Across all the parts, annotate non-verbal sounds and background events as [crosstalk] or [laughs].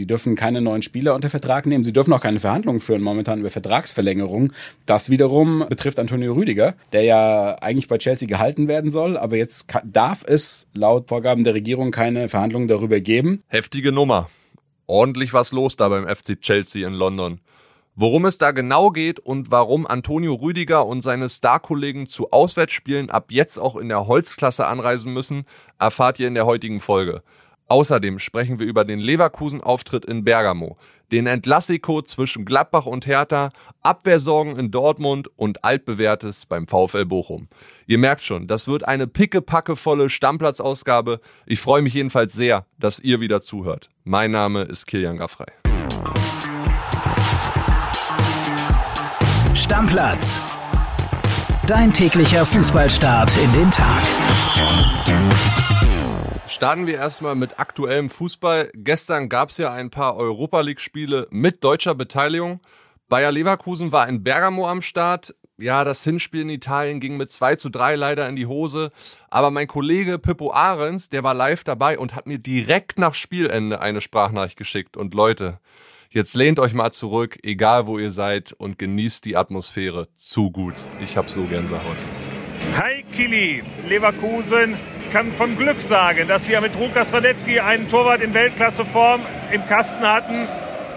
Die dürfen keine neuen Spieler unter Vertrag nehmen. Sie dürfen auch keine Verhandlungen führen momentan über Vertragsverlängerung. Das wiederum betrifft Antonio Rüdiger, der ja eigentlich bei Chelsea gehalten werden soll. Aber jetzt darf es laut Vorgaben der Regierung keine Verhandlungen darüber geben. Heftige Nummer. Ordentlich was los da beim FC Chelsea in London. Worum es da genau geht und warum Antonio Rüdiger und seine Star-Kollegen zu Auswärtsspielen ab jetzt auch in der Holzklasse anreisen müssen, erfahrt ihr in der heutigen Folge. Außerdem sprechen wir über den Leverkusen-Auftritt in Bergamo, den Entlassiko zwischen Gladbach und Hertha, Abwehrsorgen in Dortmund und altbewährtes beim VfL Bochum. Ihr merkt schon, das wird eine pickepackevolle Stammplatzausgabe. Ich freue mich jedenfalls sehr, dass ihr wieder zuhört. Mein Name ist Kilian Gaffrey. Stammplatz. Dein täglicher Fußballstart in den Tag. Starten wir erstmal mit aktuellem Fußball. Gestern gab es ja ein paar Europa League-Spiele mit deutscher Beteiligung. Bayer Leverkusen war in Bergamo am Start. Ja, das Hinspiel in Italien ging mit 2 zu 3 leider in die Hose. Aber mein Kollege Pippo Ahrens, der war live dabei und hat mir direkt nach Spielende eine Sprachnachricht geschickt. Und Leute, jetzt lehnt euch mal zurück, egal wo ihr seid, und genießt die Atmosphäre zu gut. Ich hab so Gänsehaut. Hi Kili, Leverkusen kann von Glück sagen, dass wir mit Lukas Radetzky einen Torwart in Weltklasseform im Kasten hatten.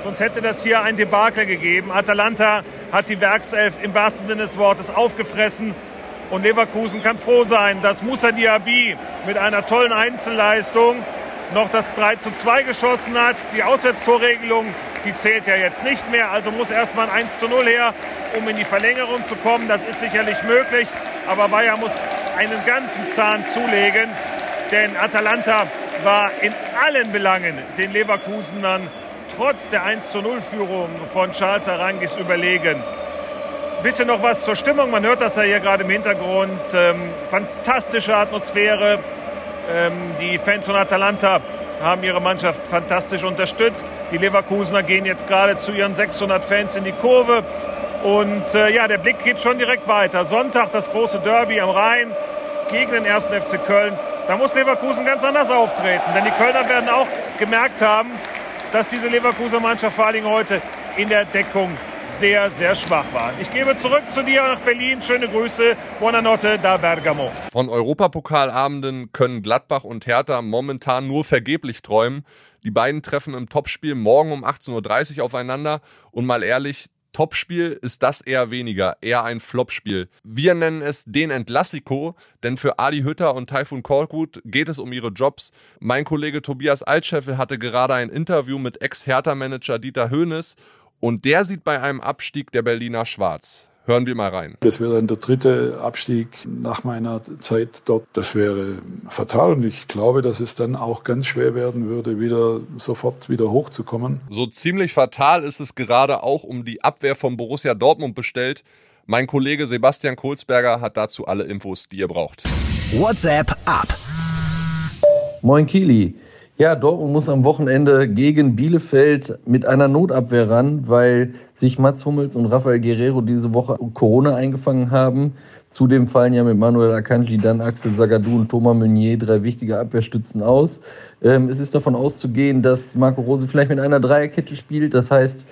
Sonst hätte das hier ein Debakel gegeben. Atalanta hat die Werkself im wahrsten Sinne des Wortes aufgefressen. Und Leverkusen kann froh sein, dass Musa Diaby mit einer tollen Einzelleistung noch das 3 zu 2 geschossen hat. Die Auswärtstorregelung, die zählt ja jetzt nicht mehr. Also muss erstmal ein 1 zu 0 her, um in die Verlängerung zu kommen. Das ist sicherlich möglich. Aber Bayern muss einen ganzen Zahn zulegen, denn Atalanta war in allen Belangen den Leverkusenern trotz der 1 zu 0 Führung von Charles Arangis überlegen. Bisschen noch was zur Stimmung, man hört das ja hier gerade im Hintergrund. Ähm, fantastische Atmosphäre. Ähm, die Fans von Atalanta haben ihre Mannschaft fantastisch unterstützt. Die Leverkusener gehen jetzt gerade zu ihren 600 Fans in die Kurve. Und äh, ja, der Blick geht schon direkt weiter. Sonntag das große Derby am Rhein gegen den 1. FC Köln. Da muss Leverkusen ganz anders auftreten. Denn die Kölner werden auch gemerkt haben, dass diese Leverkusener Mannschaft vor allem heute in der Deckung sehr, sehr schwach war. Ich gebe zurück zu dir nach Berlin. Schöne Grüße. Buonanotte da Bergamo. Von Europapokalabenden können Gladbach und Hertha momentan nur vergeblich träumen. Die beiden treffen im Topspiel morgen um 18.30 Uhr aufeinander. Und mal ehrlich, Topspiel ist das eher weniger, eher ein Flopspiel. Wir nennen es den Entlassiko, denn für Adi Hütter und Taifun Korkut geht es um ihre Jobs. Mein Kollege Tobias Altscheffel hatte gerade ein Interview mit Ex-Hertha-Manager Dieter Höhnes und der sieht bei einem Abstieg der Berliner schwarz. Hören wir mal rein. Das wäre dann der dritte Abstieg nach meiner Zeit dort. Das wäre fatal und ich glaube, dass es dann auch ganz schwer werden würde, wieder sofort wieder hochzukommen. So ziemlich fatal ist es gerade auch um die Abwehr von Borussia Dortmund bestellt. Mein Kollege Sebastian Kohlsberger hat dazu alle Infos, die ihr braucht. WhatsApp ab. Moin Kili. Ja, Dortmund muss am Wochenende gegen Bielefeld mit einer Notabwehr ran, weil sich Mats Hummels und Rafael Guerrero diese Woche Corona eingefangen haben. Zudem fallen ja mit Manuel Akanji, dann Axel Sagadou und Thomas Meunier drei wichtige Abwehrstützen aus. Ähm, es ist davon auszugehen, dass Marco Rose vielleicht mit einer Dreierkette spielt. Das heißt,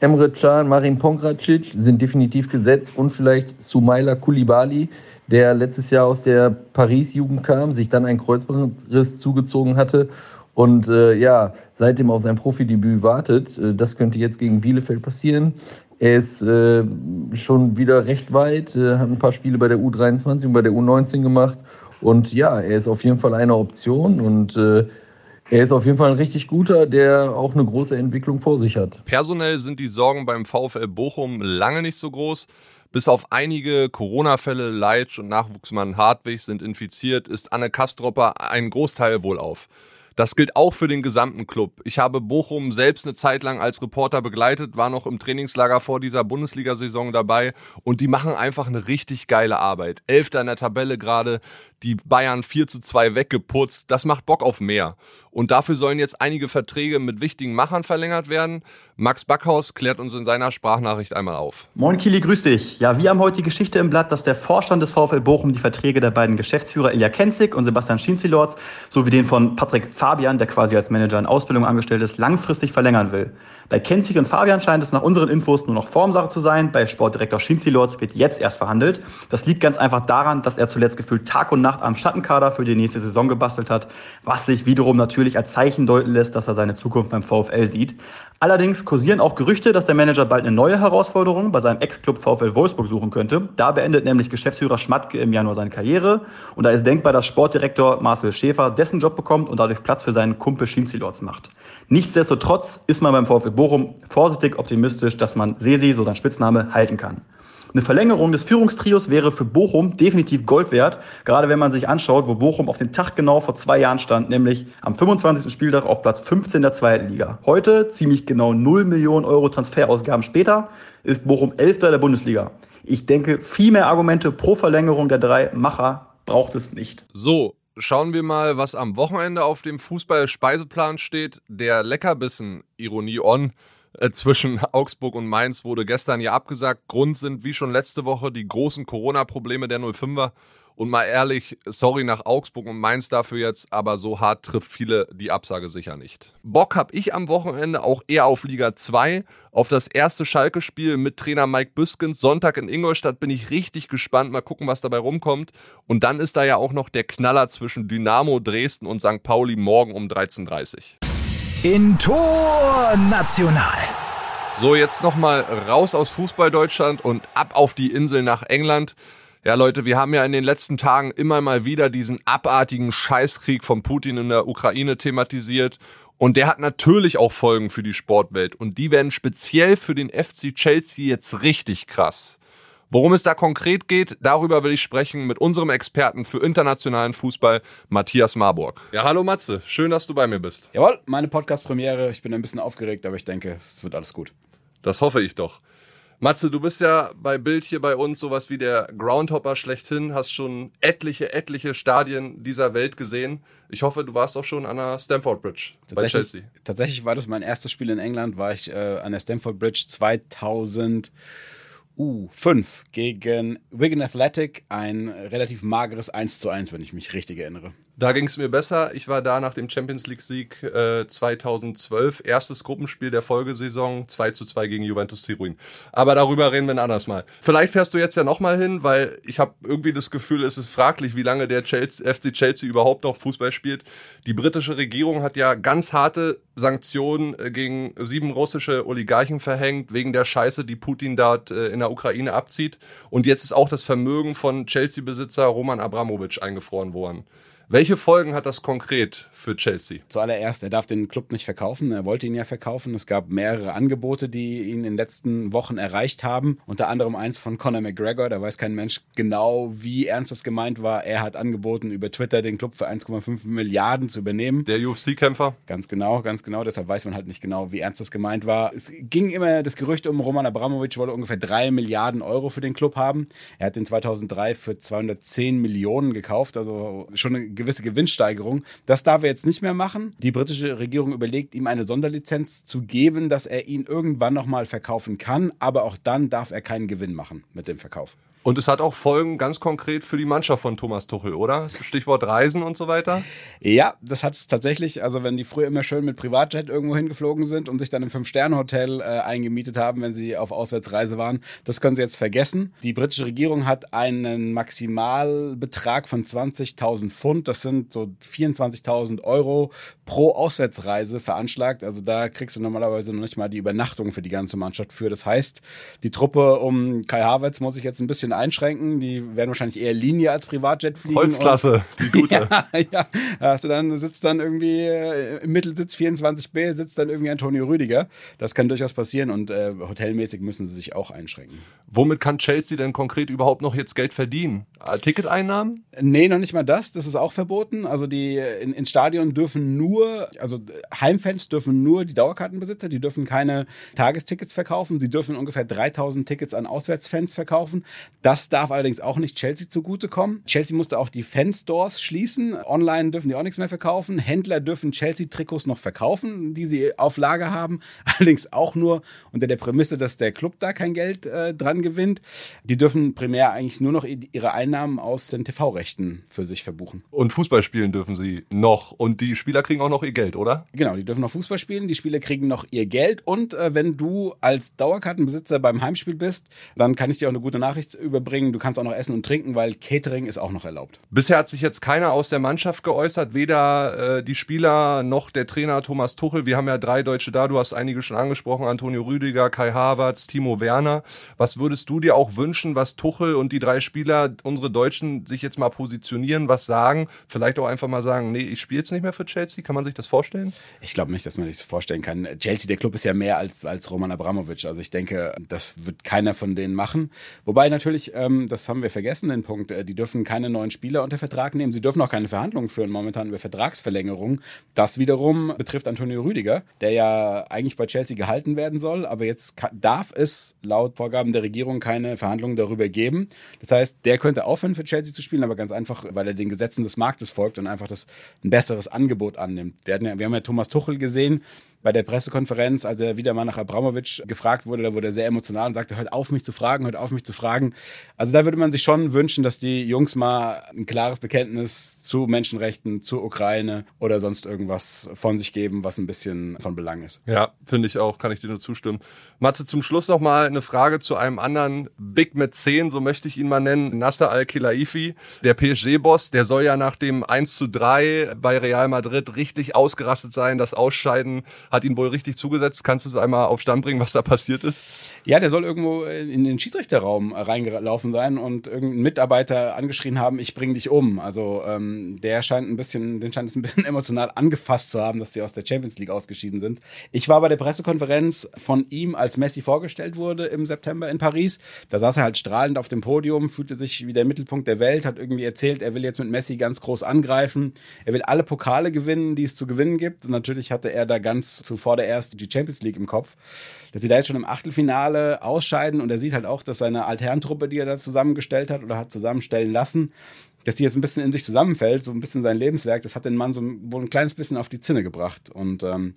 Emre Can, Marin Pongracic sind definitiv gesetzt und vielleicht Sumaila Kulibali, der letztes Jahr aus der Paris-Jugend kam, sich dann einen Kreuzbandriss zugezogen hatte und äh, ja, seitdem auf sein Profidebüt wartet. Äh, das könnte jetzt gegen Bielefeld passieren. Er ist äh, schon wieder recht weit, äh, hat ein paar Spiele bei der U23 und bei der U19 gemacht. Und ja, er ist auf jeden Fall eine Option und äh, er ist auf jeden Fall ein richtig guter, der auch eine große Entwicklung vor sich hat. Personell sind die Sorgen beim VfL Bochum lange nicht so groß. Bis auf einige Corona-Fälle, Leitsch und Nachwuchsmann Hartwig sind infiziert, ist Anne Kastropper ein Großteil wohlauf. Das gilt auch für den gesamten Club. Ich habe Bochum selbst eine Zeit lang als Reporter begleitet, war noch im Trainingslager vor dieser Bundesliga-Saison dabei und die machen einfach eine richtig geile Arbeit. Elfter in der Tabelle gerade. Die Bayern 4 zu 2 weggeputzt. Das macht Bock auf mehr. Und dafür sollen jetzt einige Verträge mit wichtigen Machern verlängert werden. Max Backhaus klärt uns in seiner Sprachnachricht einmal auf. Moin Kili, grüß dich. Ja, wir haben heute die Geschichte im Blatt, dass der Vorstand des VfL Bochum die Verträge der beiden Geschäftsführer Ilja Kenzig und Sebastian Schinzilords sowie den von Patrick Fabian, der quasi als Manager in Ausbildung angestellt ist, langfristig verlängern will. Bei Kenzig und Fabian scheint es nach unseren Infos nur noch Formsache zu sein. Bei Sportdirektor Schinzilords wird jetzt erst verhandelt. Das liegt ganz einfach daran, dass er zuletzt gefühlt Tag und Nacht am Schattenkader für die nächste Saison gebastelt hat, was sich wiederum natürlich als Zeichen deuten lässt, dass er seine Zukunft beim VfL sieht. Allerdings kursieren auch Gerüchte, dass der Manager bald eine neue Herausforderung bei seinem Ex-Club VfL Wolfsburg suchen könnte. Da beendet nämlich Geschäftsführer Schmatke im Januar seine Karriere und da ist denkbar, dass Sportdirektor Marcel Schäfer dessen Job bekommt und dadurch Platz für seinen Kumpel Schinzilords macht. Nichtsdestotrotz ist man beim VfL Bochum vorsichtig optimistisch, dass man Sesi, so sein Spitzname, halten kann. Eine Verlängerung des Führungstrios wäre für Bochum definitiv Gold wert, gerade wenn man sich anschaut, wo Bochum auf den Tag genau vor zwei Jahren stand, nämlich am 25. Spieltag auf Platz 15 der zweiten Liga. Heute, ziemlich genau 0 Millionen Euro Transferausgaben später, ist Bochum Elfter der Bundesliga. Ich denke, viel mehr Argumente pro Verlängerung der drei Macher braucht es nicht. So, schauen wir mal, was am Wochenende auf dem Fußball-Speiseplan steht. Der Leckerbissen, Ironie on, zwischen Augsburg und Mainz wurde gestern ja abgesagt. Grund sind wie schon letzte Woche die großen Corona-Probleme der 05er. Und mal ehrlich, sorry nach Augsburg und Mainz dafür jetzt, aber so hart trifft viele die Absage sicher nicht. Bock habe ich am Wochenende auch eher auf Liga 2, auf das erste Schalke-Spiel mit Trainer Mike Büskens. Sonntag in Ingolstadt bin ich richtig gespannt. Mal gucken, was dabei rumkommt. Und dann ist da ja auch noch der Knaller zwischen Dynamo Dresden und St. Pauli morgen um 13.30 Uhr. In Tor National. So, jetzt nochmal raus aus Fußball Deutschland und ab auf die Insel nach England. Ja, Leute, wir haben ja in den letzten Tagen immer mal wieder diesen abartigen Scheißkrieg von Putin in der Ukraine thematisiert. Und der hat natürlich auch Folgen für die Sportwelt. Und die werden speziell für den FC Chelsea jetzt richtig krass. Worum es da konkret geht, darüber will ich sprechen mit unserem Experten für internationalen Fußball, Matthias Marburg. Ja, hallo Matze, schön, dass du bei mir bist. Jawohl, meine Podcast-Premiere. Ich bin ein bisschen aufgeregt, aber ich denke, es wird alles gut. Das hoffe ich doch. Matze, du bist ja bei Bild hier bei uns sowas wie der Groundhopper schlechthin, hast schon etliche, etliche Stadien dieser Welt gesehen. Ich hoffe, du warst auch schon an der Stamford Bridge bei Chelsea. Tatsächlich war das mein erstes Spiel in England, war ich äh, an der Stamford Bridge 2000. U5 gegen Wigan Athletic. Ein relativ mageres 1 zu 1, wenn ich mich richtig erinnere. Da ging es mir besser. Ich war da nach dem Champions League-Sieg äh, 2012. Erstes Gruppenspiel der Folgesaison. 2 zu 2 gegen Juventus Turin. Aber darüber reden wir ein anderes Mal. Vielleicht fährst du jetzt ja nochmal hin, weil ich habe irgendwie das Gefühl, es ist fraglich, wie lange der Chelsea, FC Chelsea überhaupt noch Fußball spielt. Die britische Regierung hat ja ganz harte Sanktionen äh, gegen sieben russische Oligarchen verhängt, wegen der Scheiße, die Putin dort äh, in der Ukraine abzieht. Und jetzt ist auch das Vermögen von Chelsea-Besitzer Roman Abramowitsch eingefroren worden. Welche Folgen hat das konkret für Chelsea? Zuallererst, er darf den Club nicht verkaufen. Er wollte ihn ja verkaufen. Es gab mehrere Angebote, die ihn in den letzten Wochen erreicht haben. Unter anderem eins von Conor McGregor. Da weiß kein Mensch genau, wie ernst das gemeint war. Er hat angeboten, über Twitter den Club für 1,5 Milliarden zu übernehmen. Der UFC-Kämpfer? Ganz genau, ganz genau. Deshalb weiß man halt nicht genau, wie ernst das gemeint war. Es ging immer das Gerücht um, Roman Abramovic wolle ungefähr 3 Milliarden Euro für den Club haben. Er hat den 2003 für 210 Millionen gekauft. Also schon eine gewisse Gewinnsteigerung. Das darf er jetzt nicht mehr machen. Die britische Regierung überlegt, ihm eine Sonderlizenz zu geben, dass er ihn irgendwann nochmal verkaufen kann. Aber auch dann darf er keinen Gewinn machen mit dem Verkauf. Und es hat auch Folgen ganz konkret für die Mannschaft von Thomas Tuchel, oder? Stichwort Reisen und so weiter? Ja, das hat es tatsächlich. Also wenn die früher immer schön mit Privatjet irgendwo hingeflogen sind und sich dann im Fünf-Sterne-Hotel äh, eingemietet haben, wenn sie auf Auswärtsreise waren, das können sie jetzt vergessen. Die britische Regierung hat einen Maximalbetrag von 20.000 Pfund, das sind so 24.000 Euro pro Auswärtsreise veranschlagt. Also da kriegst du normalerweise noch nicht mal die Übernachtung für die ganze Mannschaft für. Das heißt, die Truppe um Kai Havertz muss ich jetzt ein bisschen einschränken. Die werden wahrscheinlich eher Linie als Privatjet fliegen. Holzklasse, die gute. [laughs] ja, ja. Also dann sitzt dann irgendwie äh, im Mittelsitz 24b sitzt dann irgendwie Antonio Rüdiger. Das kann durchaus passieren und äh, hotelmäßig müssen sie sich auch einschränken. Womit kann Chelsea denn konkret überhaupt noch jetzt Geld verdienen? Äh, Ticketeinnahmen? Nee, noch nicht mal das. Das ist auch verboten. Also die in, in Stadion dürfen nur, also Heimfans dürfen nur die Dauerkartenbesitzer, die dürfen keine Tagestickets verkaufen. Sie dürfen ungefähr 3000 Tickets an Auswärtsfans verkaufen. Das darf allerdings auch nicht Chelsea zugutekommen. Chelsea musste auch die Fanstores schließen. Online dürfen die auch nichts mehr verkaufen. Händler dürfen Chelsea-Trikots noch verkaufen, die sie auf Lager haben. [laughs] Allerdings auch nur unter der Prämisse, dass der Club da kein Geld äh, dran gewinnt. Die dürfen primär eigentlich nur noch ihre Einnahmen aus den TV-Rechten für sich verbuchen. Und Fußball spielen dürfen sie noch. Und die Spieler kriegen auch noch ihr Geld, oder? Genau, die dürfen noch Fußball spielen. Die Spieler kriegen noch ihr Geld. Und äh, wenn du als Dauerkartenbesitzer beim Heimspiel bist, dann kann ich dir auch eine gute Nachricht überbringen. Du kannst auch noch essen und trinken, weil Catering ist auch noch erlaubt. Bisher hat sich jetzt keiner aus der Mannschaft geäußert, weder äh, die Spieler noch der Trainer Thomas Tuchel. Wir haben ja drei Deutsche da, du hast einige schon angesprochen, Antonio Rüdiger, Kai Havertz, Timo Werner. Was würdest du dir auch wünschen, was Tuchel und die drei Spieler, unsere Deutschen, sich jetzt mal positionieren, was sagen? Vielleicht auch einfach mal sagen, nee, ich spiele jetzt nicht mehr für Chelsea. Kann man sich das vorstellen? Ich glaube nicht, dass man sich das vorstellen kann. Chelsea, der Club ist ja mehr als, als Roman Abramovic. Also ich denke, das wird keiner von denen machen. Wobei natürlich, ähm, das haben wir vergessen, den Punkt, äh, die dürfen keine neuen Spieler unter Vertrag nehmen. Sie dürfen auch keine Verhandlungen führen momentan über Vertragsverlängerung. Das wiederum betrifft Antonio Rüdiger, der ja eigentlich bei Chelsea gehalten werden soll, aber jetzt darf es laut Vorgaben der Regierung keine Verhandlungen darüber geben. Das heißt, der könnte aufhören für Chelsea zu spielen, aber ganz einfach, weil er den Gesetzen des Marktes folgt und einfach das ein besseres Angebot annimmt. Wir, ja, wir haben ja Thomas Tuchel gesehen, bei der Pressekonferenz, als er wieder mal nach Abramovic gefragt wurde, da wurde er sehr emotional und sagte, hört auf mich zu fragen, hört auf mich zu fragen. Also da würde man sich schon wünschen, dass die Jungs mal ein klares Bekenntnis zu Menschenrechten, zur Ukraine oder sonst irgendwas von sich geben, was ein bisschen von Belang ist. Ja, finde ich auch, kann ich dir nur zustimmen. Matze, zum Schluss noch mal eine Frage zu einem anderen Big mit 10, so möchte ich ihn mal nennen, Nasser Al-Khelaifi, der PSG-Boss, der soll ja nach dem 1 zu 3 bei Real Madrid richtig ausgerastet sein, das Ausscheiden hat ihn wohl richtig zugesetzt. Kannst du es einmal auf Stand bringen, was da passiert ist? Ja, der soll irgendwo in den Schiedsrichterraum reingelaufen sein und irgendein Mitarbeiter angeschrien haben, ich bring dich um. Also ähm, der scheint ein bisschen, den scheint es ein bisschen [laughs] emotional angefasst zu haben, dass die aus der Champions League ausgeschieden sind. Ich war bei der Pressekonferenz von ihm, als Messi vorgestellt wurde im September in Paris. Da saß er halt strahlend auf dem Podium, fühlte sich wie der Mittelpunkt der Welt, hat irgendwie erzählt, er will jetzt mit Messi ganz groß angreifen. Er will alle Pokale gewinnen, die es zu gewinnen gibt. Und natürlich hatte er da ganz zuvor der erste die Champions League im Kopf, dass sie da jetzt schon im Achtelfinale ausscheiden und er sieht halt auch, dass seine Altherrentruppe, die er da zusammengestellt hat oder hat zusammenstellen lassen, dass die jetzt ein bisschen in sich zusammenfällt, so ein bisschen sein Lebenswerk, das hat den Mann so wohl ein kleines bisschen auf die Zinne gebracht. Und ähm,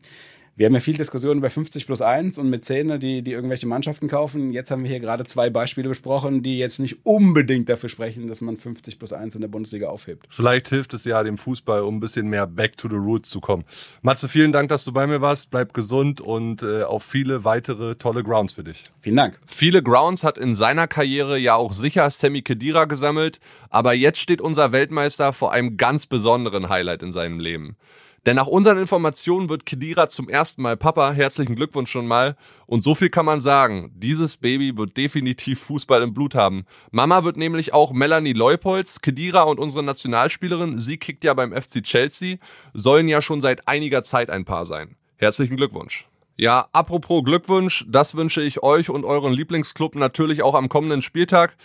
wir haben ja viel Diskussion über 50 plus 1 und Mäzene, die, die irgendwelche Mannschaften kaufen. Jetzt haben wir hier gerade zwei Beispiele besprochen, die jetzt nicht unbedingt dafür sprechen, dass man 50 plus 1 in der Bundesliga aufhebt. Vielleicht hilft es ja dem Fußball, um ein bisschen mehr back to the roots zu kommen. Matze, vielen Dank, dass du bei mir warst. Bleib gesund und äh, auf viele weitere tolle Grounds für dich. Vielen Dank. Viele Grounds hat in seiner Karriere ja auch sicher Sammy Kedira gesammelt, aber jetzt steht unser Weltmeister vor einem ganz besonderen Highlight in seinem Leben. Denn nach unseren Informationen wird Kedira zum ersten Mal Papa. Herzlichen Glückwunsch schon mal. Und so viel kann man sagen. Dieses Baby wird definitiv Fußball im Blut haben. Mama wird nämlich auch Melanie Leupolz. Kedira und unsere Nationalspielerin, sie kickt ja beim FC Chelsea, sollen ja schon seit einiger Zeit ein Paar sein. Herzlichen Glückwunsch. Ja, apropos Glückwunsch, das wünsche ich euch und euren Lieblingsclub natürlich auch am kommenden Spieltag.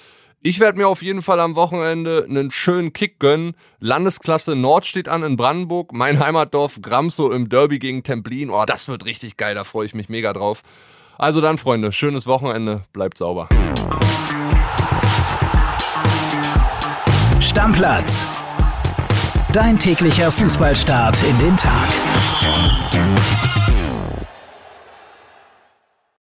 Ich werde mir auf jeden Fall am Wochenende einen schönen Kick gönnen. Landesklasse Nord steht an in Brandenburg, mein Heimatdorf Gramso im Derby gegen Templin. Oh, das wird richtig geil, da freue ich mich mega drauf. Also dann, Freunde, schönes Wochenende, bleibt sauber. Stammplatz. Dein täglicher Fußballstart in den Tag.